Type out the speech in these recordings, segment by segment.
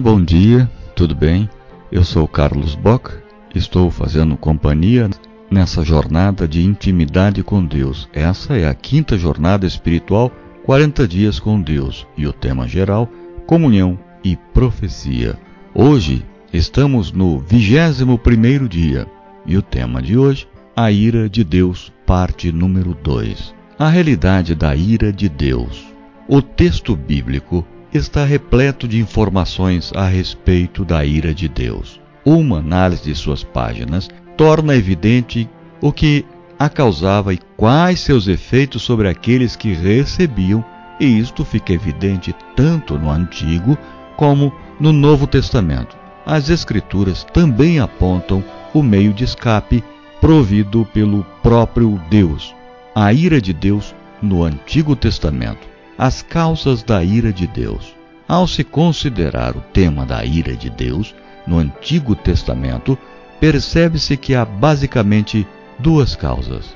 Bom dia, tudo bem? Eu sou Carlos Bock, estou fazendo companhia nessa jornada de intimidade com Deus. Essa é a quinta jornada espiritual, 40 dias com Deus, e o tema geral, comunhão e profecia. Hoje estamos no 21 primeiro dia, e o tema de hoje, a ira de Deus, parte número 2. A realidade da ira de Deus. O texto bíblico está repleto de informações a respeito da ira de Deus. Uma análise de suas páginas torna evidente o que a causava e quais seus efeitos sobre aqueles que recebiam, e isto fica evidente tanto no Antigo como no Novo Testamento. As Escrituras também apontam o meio de escape provido pelo próprio Deus. A ira de Deus no Antigo Testamento as causas da ira de Deus. Ao se considerar o tema da ira de Deus no Antigo Testamento, percebe-se que há basicamente duas causas.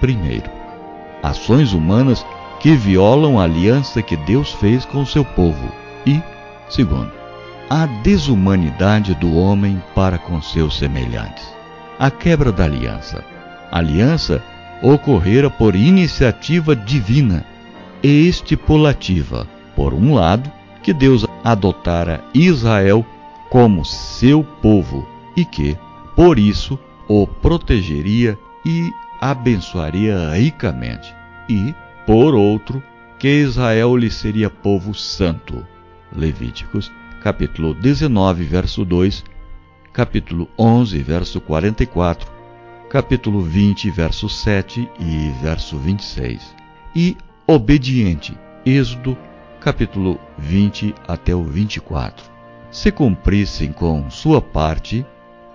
Primeiro, ações humanas que violam a aliança que Deus fez com seu povo. E, segundo, a desumanidade do homem para com seus semelhantes. A quebra da aliança. A aliança ocorrera por iniciativa divina e estipulativa. Por um lado, que Deus adotara Israel como seu povo e que, por isso, o protegeria e abençoaria ricamente. E, por outro, que Israel lhe seria povo santo. Levíticos, capítulo 19, verso 2, capítulo 11, verso 44, capítulo 20, verso 7 e verso 26. E obediente. Êxodo, capítulo 20 até o 24. Se cumprissem com sua parte,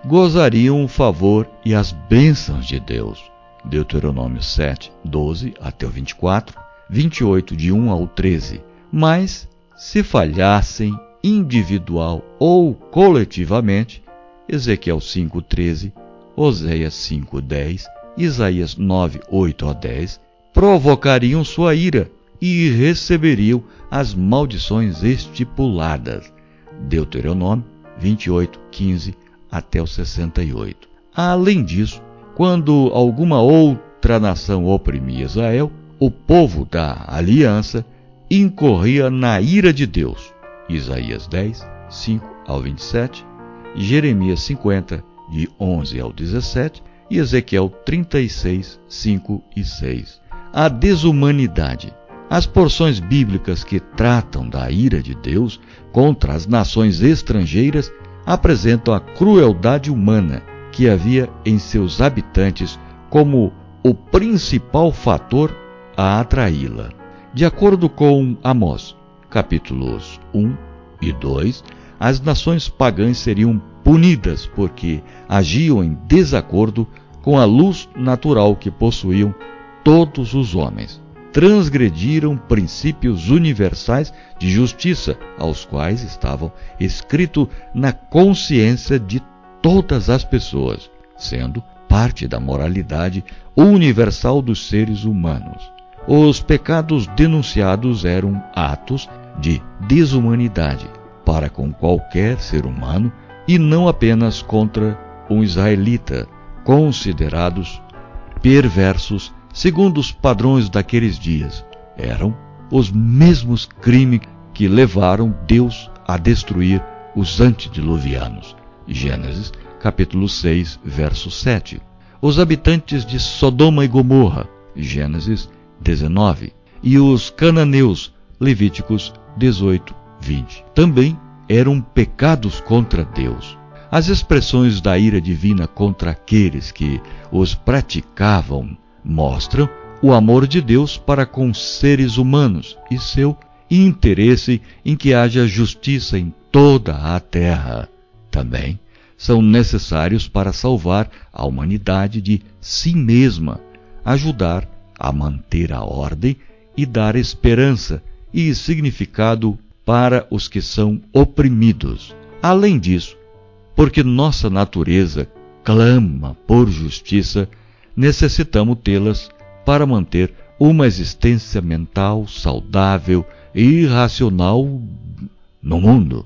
gozariam o favor e as bênçãos de Deus. Deuteronômio 7, 12 até o 24, 28 de 1 ao 13. Mas, se falhassem individual ou coletivamente, Ezequiel 5, 13, Oséias 5, 10, Isaías 9, 8 a 10, provocariam sua ira e receberiam as maldições estipuladas. Deuteronômio 28, 15 até o 68. Além disso, quando alguma outra nação oprimia Israel, o povo da aliança incorria na ira de Deus. Isaías 10, 5 ao 27, Jeremias 50, de 11 ao 17 e Ezequiel 36, 5 e 6 a desumanidade. As porções bíblicas que tratam da ira de Deus contra as nações estrangeiras apresentam a crueldade humana que havia em seus habitantes como o principal fator a atraí-la. De acordo com Amós, capítulos 1 e 2, as nações pagãs seriam punidas porque agiam em desacordo com a luz natural que possuíam todos os homens. Transgrediram princípios universais de justiça, aos quais estavam escritos na consciência de todas as pessoas, sendo parte da moralidade universal dos seres humanos. Os pecados denunciados eram atos de desumanidade para com qualquer ser humano e não apenas contra um israelita, considerados perversos segundo os padrões daqueles dias, eram os mesmos crimes que levaram Deus a destruir os antediluvianos. Gênesis, capítulo 6, verso 7. Os habitantes de Sodoma e Gomorra, Gênesis 19, e os cananeus, Levíticos 18, 20. Também eram pecados contra Deus. As expressões da ira divina contra aqueles que os praticavam mostram o amor de Deus para com seres humanos e seu interesse em que haja justiça em toda a terra. Também são necessários para salvar a humanidade de si mesma, ajudar a manter a ordem e dar esperança e significado para os que são oprimidos. Além disso, porque nossa natureza clama por justiça, necessitamos tê-las para manter uma existência mental saudável e racional no mundo.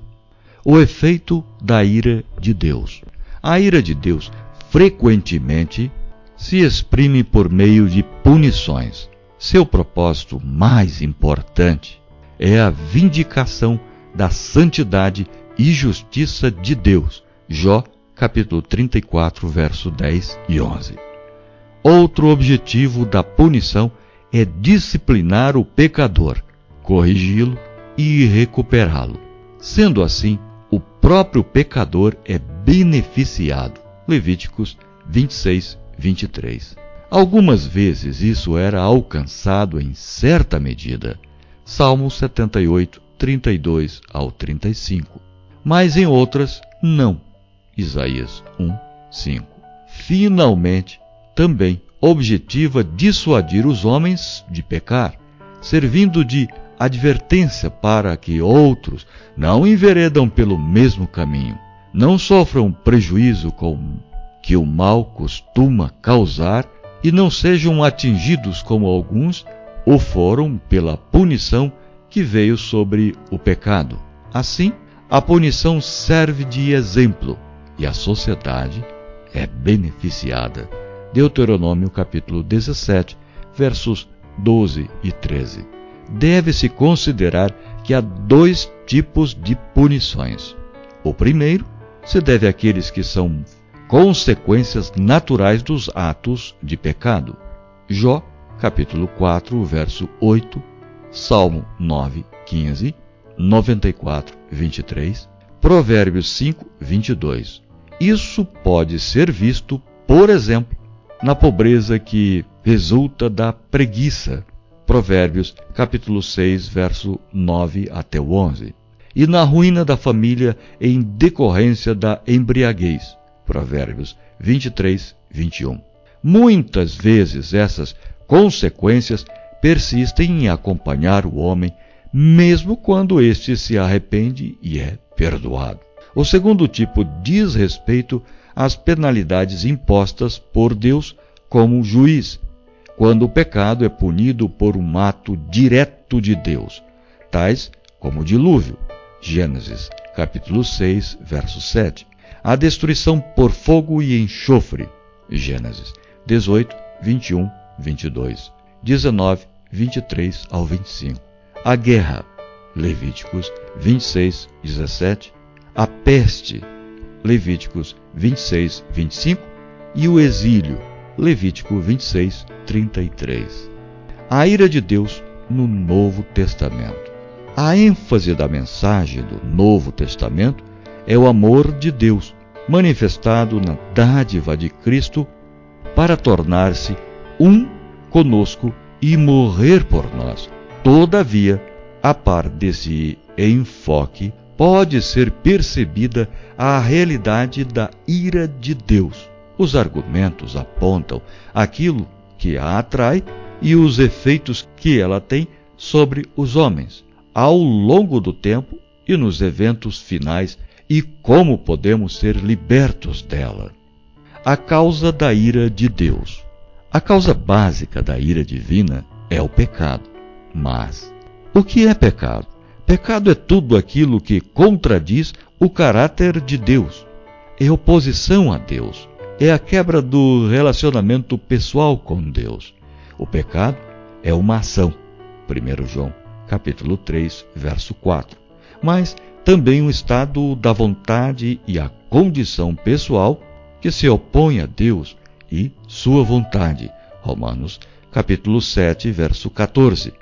o efeito da ira de Deus. A ira de Deus frequentemente se exprime por meio de punições. Seu propósito mais importante é a vindicação da santidade e justiça de Deus. Jó, capítulo 34, verso 10 e 11. Outro objetivo da punição é disciplinar o pecador, corrigi-lo e recuperá-lo. Sendo assim, o próprio pecador é beneficiado. Levíticos 26, 23. Algumas vezes isso era alcançado em certa medida. Salmo 78, 32 ao 35. Mas em outras, não. Isaías 1, 5. Finalmente, também objetiva dissuadir os homens de pecar, servindo de advertência para que outros não enveredam pelo mesmo caminho, não sofram prejuízo com que o mal costuma causar e não sejam atingidos como alguns o foram pela punição que veio sobre o pecado. Assim, a punição serve de exemplo e a sociedade é beneficiada. Deuteronômio capítulo 17, versos 12 e 13. Deve-se considerar que há dois tipos de punições. O primeiro se deve àqueles que são consequências naturais dos atos de pecado. Jó, capítulo 4, verso 8, Salmo 9, 15, 94, 23, Provérbios 5, 22. Isso pode ser visto, por exemplo, na pobreza que resulta da preguiça. Provérbios, capítulo 6, verso 9 até o 11. E na ruína da família em decorrência da embriaguez. Provérbios 23, 21. Muitas vezes essas consequências persistem em acompanhar o homem, mesmo quando este se arrepende e é perdoado. O segundo tipo diz respeito às penalidades impostas por Deus como juiz, quando o pecado é punido por um ato direto de Deus, tais como o dilúvio. Gênesis, capítulo 6, verso 7 a destruição por fogo e enxofre. Gênesis 18, 21, 22, 19, 23 ao 25. A guerra. Levíticos 26, 17. A peste. Levíticos 26, 25. E o exílio. Levítico 26, 33. A ira de Deus no Novo Testamento. A ênfase da mensagem do Novo Testamento é o amor de Deus, manifestado na dádiva de Cristo para tornar-se um conosco e morrer por nós. Todavia, a par desse enfoque, pode ser percebida a realidade da ira de Deus. Os argumentos apontam aquilo que a atrai e os efeitos que ela tem sobre os homens ao longo do tempo e nos eventos finais e como podemos ser libertos dela. A causa da ira de Deus. A causa básica da ira divina é o pecado. Mas o que é pecado? Pecado é tudo aquilo que contradiz o caráter de Deus. É oposição a Deus. É a quebra do relacionamento pessoal com Deus. O pecado é uma ação. 1 João, capítulo 3, verso 4. Mas também um estado da vontade e a condição pessoal que se opõe a Deus e sua vontade. Romanos, capítulo 7, verso 14.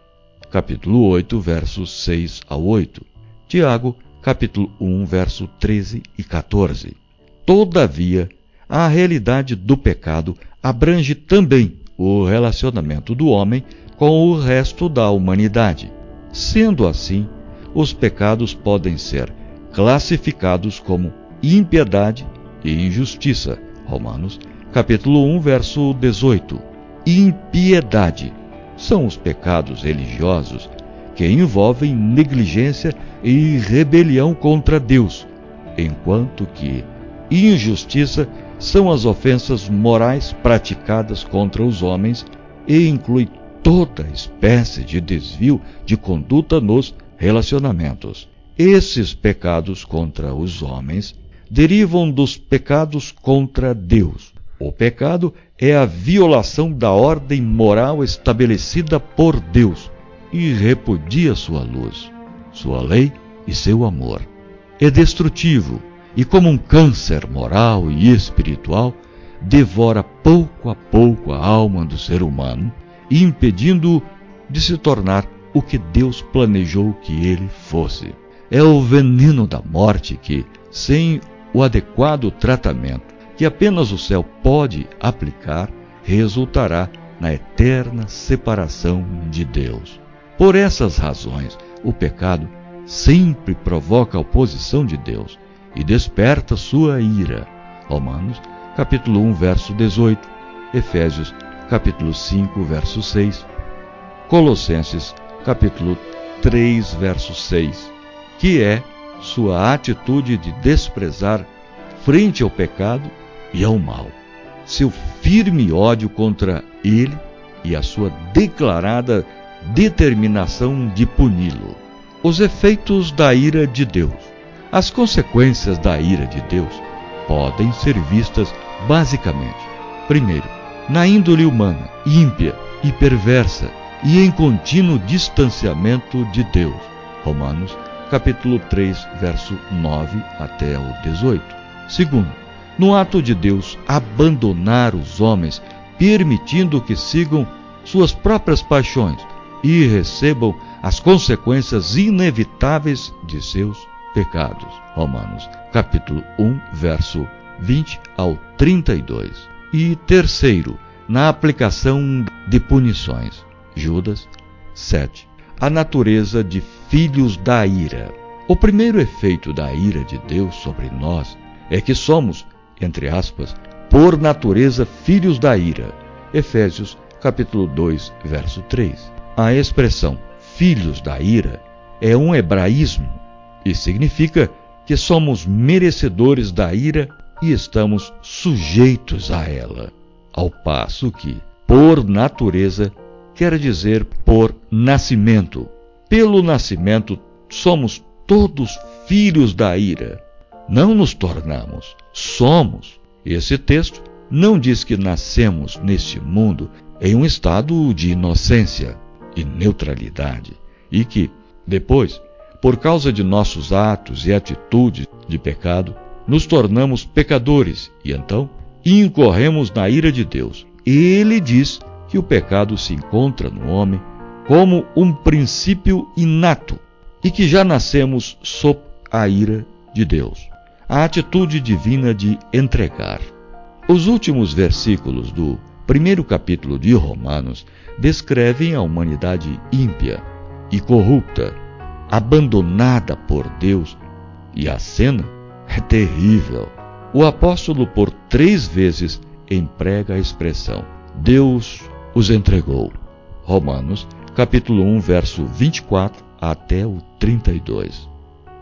Capítulo 8, versos 6 a 8. Tiago, capítulo 1, verso 13 e 14. Todavia, a realidade do pecado abrange também o relacionamento do homem com o resto da humanidade. Sendo assim, os pecados podem ser classificados como impiedade e injustiça. Romanos, capítulo 1, verso 18. Impiedade são os pecados religiosos que envolvem negligência e rebelião contra Deus, enquanto que injustiça são as ofensas morais praticadas contra os homens e inclui toda espécie de desvio de conduta nos relacionamentos. Esses pecados contra os homens derivam dos pecados contra Deus. O pecado é a violação da ordem moral estabelecida por Deus e repudia sua luz, sua lei e seu amor. É destrutivo e, como um câncer moral e espiritual, devora pouco a pouco a alma do ser humano, impedindo-o de se tornar o que Deus planejou que ele fosse. É o veneno da morte que, sem o adequado tratamento que apenas o céu pode aplicar, resultará na eterna separação de Deus. Por essas razões, o pecado sempre provoca a oposição de Deus e desperta sua ira. Romanos, capítulo 1, verso 18, Efésios, capítulo 5, verso 6, Colossenses, capítulo 3, verso 6, que é sua atitude de desprezar frente ao pecado e ao mal, seu firme ódio contra ele e a sua declarada determinação de puni-lo. Os efeitos da ira de Deus. As consequências da ira de Deus podem ser vistas basicamente, primeiro, na índole humana, ímpia e perversa e em contínuo distanciamento de Deus. Romanos, capítulo 3, verso 9 até o 18. Segundo, no ato de Deus abandonar os homens, permitindo que sigam suas próprias paixões e recebam as consequências inevitáveis de seus pecados. Romanos, capítulo 1, verso 20 ao 32. E terceiro, na aplicação de punições. Judas 7. A natureza de filhos da ira. O primeiro efeito da ira de Deus sobre nós é que somos, entre aspas, por natureza filhos da ira. Efésios capítulo 2, verso 3. A expressão filhos da ira é um hebraísmo e significa que somos merecedores da ira e estamos sujeitos a ela. Ao passo que, por natureza, quer dizer por nascimento. Pelo nascimento, somos todos filhos da ira. Não nos tornamos, somos. Esse texto não diz que nascemos neste mundo em um estado de inocência e neutralidade e que, depois, por causa de nossos atos e atitudes de pecado, nos tornamos pecadores e então incorremos na ira de Deus. Ele diz que o pecado se encontra no homem como um princípio inato e que já nascemos sob a ira de Deus. A atitude divina de entregar. Os últimos versículos do primeiro capítulo de Romanos descrevem a humanidade ímpia e corrupta, abandonada por Deus, e a cena é terrível. O apóstolo, por três vezes, emprega a expressão: Deus os entregou. Romanos, capítulo 1, verso 24 até o 32.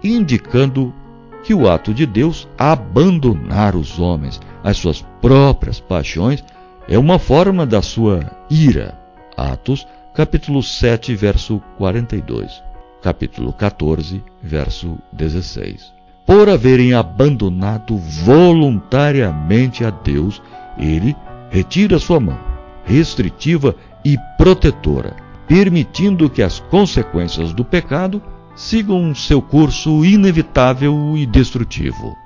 Indicando que o ato de Deus abandonar os homens às suas próprias paixões é uma forma da sua ira. Atos, capítulo 7, verso 42. Capítulo 14, verso 16. Por haverem abandonado voluntariamente a Deus, ele retira sua mão restritiva e protetora, permitindo que as consequências do pecado sigam seu curso inevitável e destrutivo.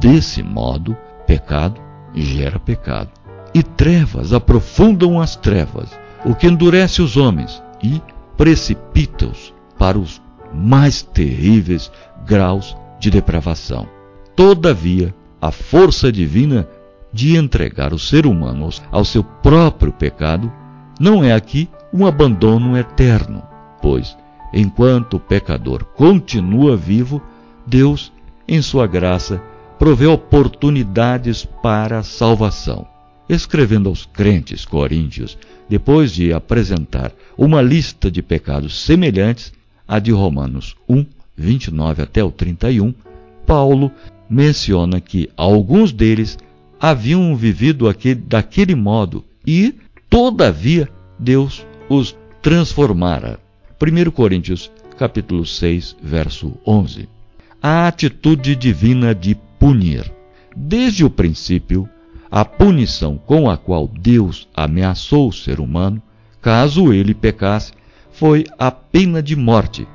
Desse modo, pecado gera pecado, e trevas aprofundam as trevas, o que endurece os homens e precipita-os para os mais terríveis graus de depravação. Todavia, a força divina de entregar o ser humano ao seu próprio pecado, não é aqui um abandono eterno, pois, enquanto o pecador continua vivo, Deus, em sua graça, provê oportunidades para a salvação. Escrevendo aos crentes coríntios, depois de apresentar uma lista de pecados semelhantes à de Romanos 1, 29 até o 31, Paulo menciona que alguns deles haviam vivido aquele, daquele modo e, todavia, Deus os transformara. 1 Coríntios capítulo 6, verso 11. a atitude divina de punir. Desde o princípio, a punição com a qual Deus ameaçou o ser humano, caso ele pecasse, foi a pena de morte.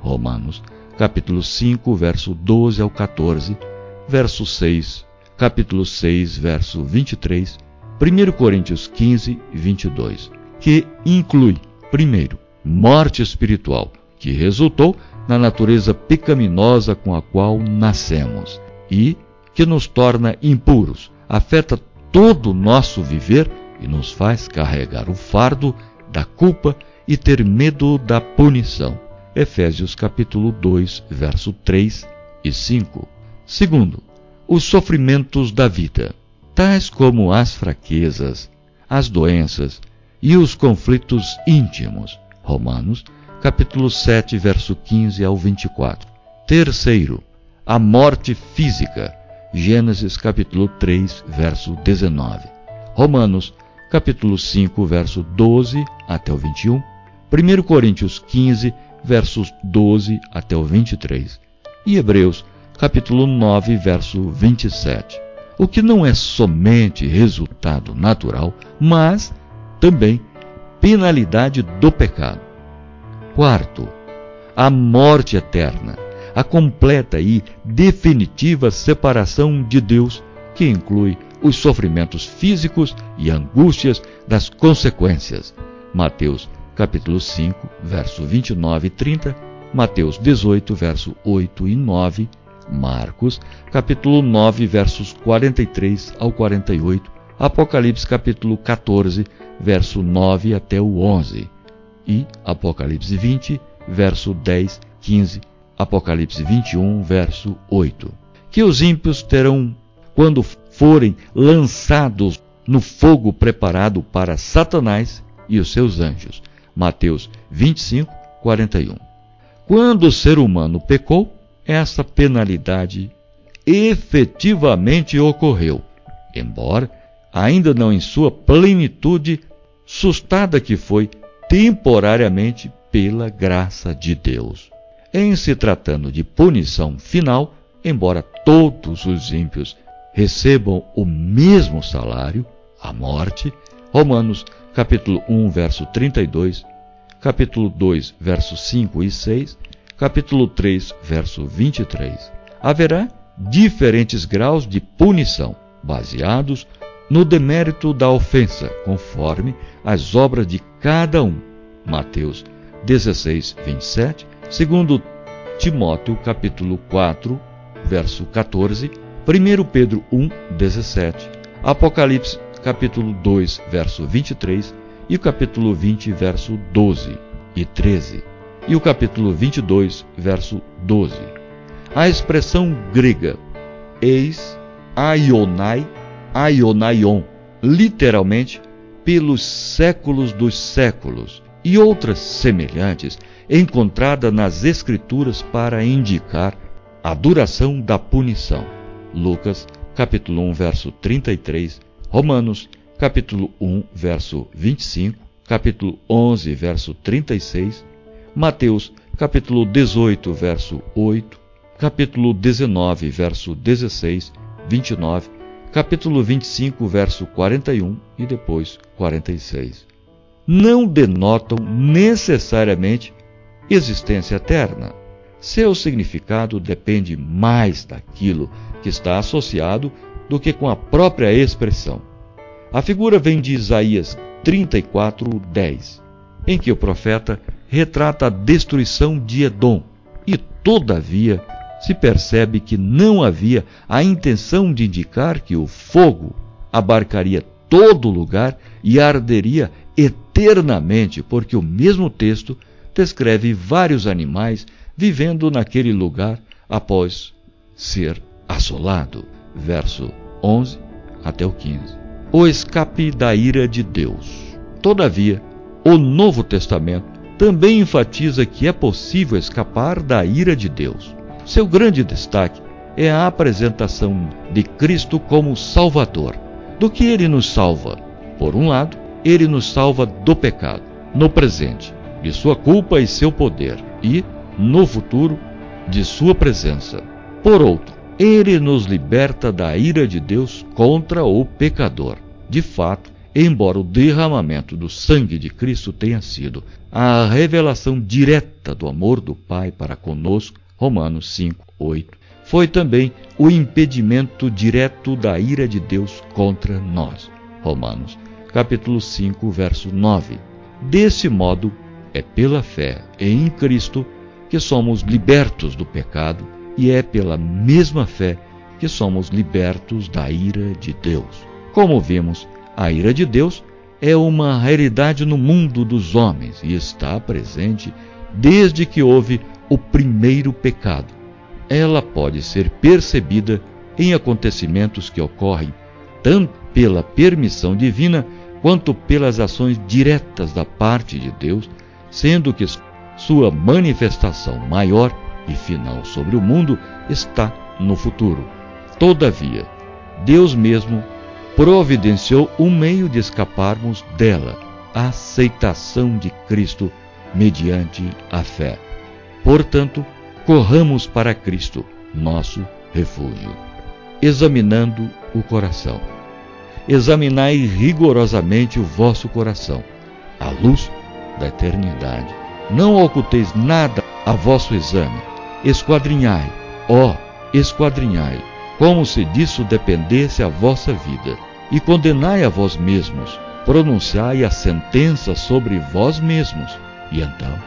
Romanos, capítulo 5, verso 12 ao 14, verso 6, capítulo 6, verso 23, 1 Coríntios 15, 22, que inclui, primeiro, morte espiritual, que resultou na natureza pecaminosa com a qual nascemos e que nos torna impuros, afeta todo o nosso viver e nos faz carregar o fardo da culpa e ter medo da punição. Efésios capítulo 2, verso 3 e 5. Segundo, os sofrimentos da vida, tais como as fraquezas, as doenças e os conflitos íntimos. Romanos capítulo 7, verso 15 ao 24. Terceiro, a morte física. Gênesis capítulo 3, verso 19. Romanos capítulo 5, verso 12 até o 21. 1 Coríntios 15, versos 12 até o 23. E Hebreus capítulo 9, verso 27. O que não é somente resultado natural, mas também penalidade do pecado. Quarto, a morte eterna, a completa e definitiva separação de Deus, que inclui os sofrimentos físicos e angústias das consequências. Mateus capítulo 5, verso 29 e 30, Mateus 18, verso 8 e 9, Marcos capítulo 9, versos 43 ao 48, Apocalipse capítulo 14, verso 9 até o 11 e Apocalipse 20, verso 10, 15, Apocalipse 21, verso 8. Que os ímpios terão, quando forem lançados no fogo preparado para Satanás e os seus anjos. Mateus 25, 41. Quando o ser humano pecou, essa penalidade efetivamente ocorreu, embora ainda não em sua plenitude, sustada que foi temporariamente pela graça de Deus. Em se tratando de punição final, embora todos os ímpios recebam o mesmo salário, a morte, Romanos capítulo 1, verso 32, capítulo 2, versos 5 e 6, capítulo 3, verso 23. Haverá diferentes graus de punição, baseados no demérito da ofensa, conforme as obras de cada um. Mateus 16, 27, segundo Timóteo capítulo 4, verso 14, 1 Pedro 1, 17, Apocalipse capítulo 2, verso 23 e o capítulo 20, verso 12 e 13, e o capítulo 22, verso 12. A expressão grega eis aionai Aionaion, literalmente pelos séculos dos séculos, e outras semelhantes encontradas nas Escrituras para indicar a duração da punição. Lucas, capítulo 1, verso 33, Romanos, capítulo 1, verso 25, capítulo 11, verso 36, Mateus, capítulo 18, verso 8, capítulo 19, verso 16, 29 capítulo 25, verso 41 e depois 46. Não denotam necessariamente existência eterna. Seu significado depende mais daquilo que está associado do que com a própria expressão. A figura vem de Isaías 34, 10, em que o profeta retrata a destruição de Edom e, todavia, se percebe que não havia a intenção de indicar que o fogo abarcaria todo lugar e arderia eternamente, porque o mesmo texto descreve vários animais vivendo naquele lugar após ser assolado. Verso 11 até o 15. O escape da ira de Deus. Todavia, o Novo Testamento também enfatiza que é possível escapar da ira de Deus. Seu grande destaque é a apresentação de Cristo como Salvador. Do que ele nos salva? Por um lado, ele nos salva do pecado, no presente, de sua culpa e seu poder, e, no futuro, de Sua presença. Por outro, Ele nos liberta da ira de Deus contra o pecador. De fato, embora o derramamento do sangue de Cristo tenha sido a revelação direta do amor do Pai para conosco, Romanos 5, 8, foi também o impedimento direto da ira de Deus contra nós. Romanos, capítulo 5, verso 9. Desse modo, é pela fé em Cristo que somos libertos do pecado e é pela mesma fé que somos libertos da ira de Deus. Como vimos, a ira de Deus é uma realidade no mundo dos homens e está presente desde que houve o primeiro pecado ela pode ser percebida em acontecimentos que ocorrem tanto pela permissão divina quanto pelas ações diretas da parte de Deus, sendo que sua manifestação maior e final sobre o mundo está no futuro. Todavia, Deus mesmo providenciou um meio de escaparmos dela, a aceitação de Cristo mediante a fé. Portanto, corramos para Cristo, nosso refúgio. Examinando o coração. Examinai rigorosamente o vosso coração, à luz da eternidade. Não oculteis nada a vosso exame. Esquadrinhai, ó, esquadrinhai, como se disso dependesse a vossa vida. E condenai a vós mesmos, pronunciai a sentença sobre vós mesmos. E então,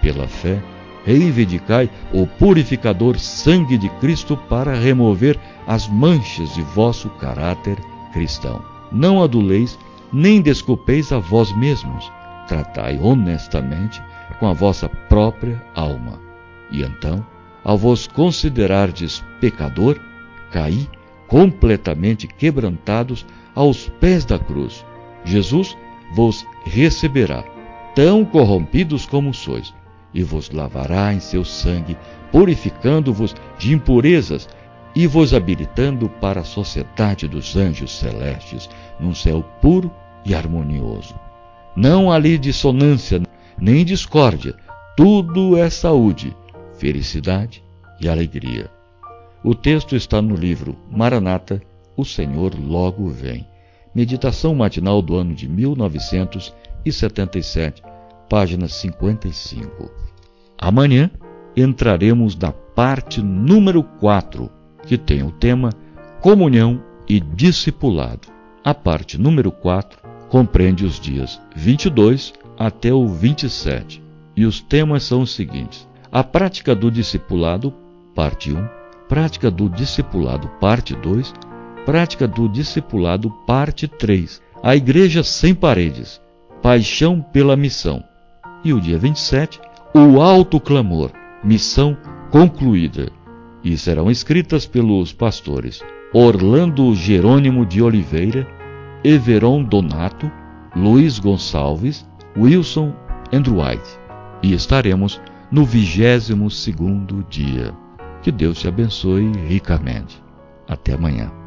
pela fé, reivindicai o purificador sangue de Cristo para remover as manchas de vosso caráter cristão. Não aduleis, nem desculpeis a vós mesmos. Tratai honestamente com a vossa própria alma. E então, ao vos considerardes pecador, caí completamente quebrantados aos pés da cruz. Jesus vos receberá, tão corrompidos como sois, e vos lavará em seu sangue, purificando-vos de impurezas e vos habilitando para a sociedade dos anjos celestes, num céu puro e harmonioso. Não há ali dissonância, nem discórdia, tudo é saúde, felicidade e alegria. O texto está no livro Maranata, o Senhor logo vem. Meditação matinal do ano de 1977 página 55. Amanhã entraremos na parte número 4, que tem o tema Comunhão e Discipulado. A parte número 4 compreende os dias 22 até o 27, e os temas são os seguintes: a prática do discipulado, parte 1, prática do discipulado, parte 2, prática do discipulado, parte 3, a igreja sem paredes, paixão pela missão, e o dia 27, o alto clamor, missão concluída. E serão escritas pelos pastores Orlando Jerônimo de Oliveira, Everon Donato, Luiz Gonçalves, Wilson Andrew White. E estaremos no vigésimo segundo dia. Que Deus te abençoe ricamente. Até amanhã.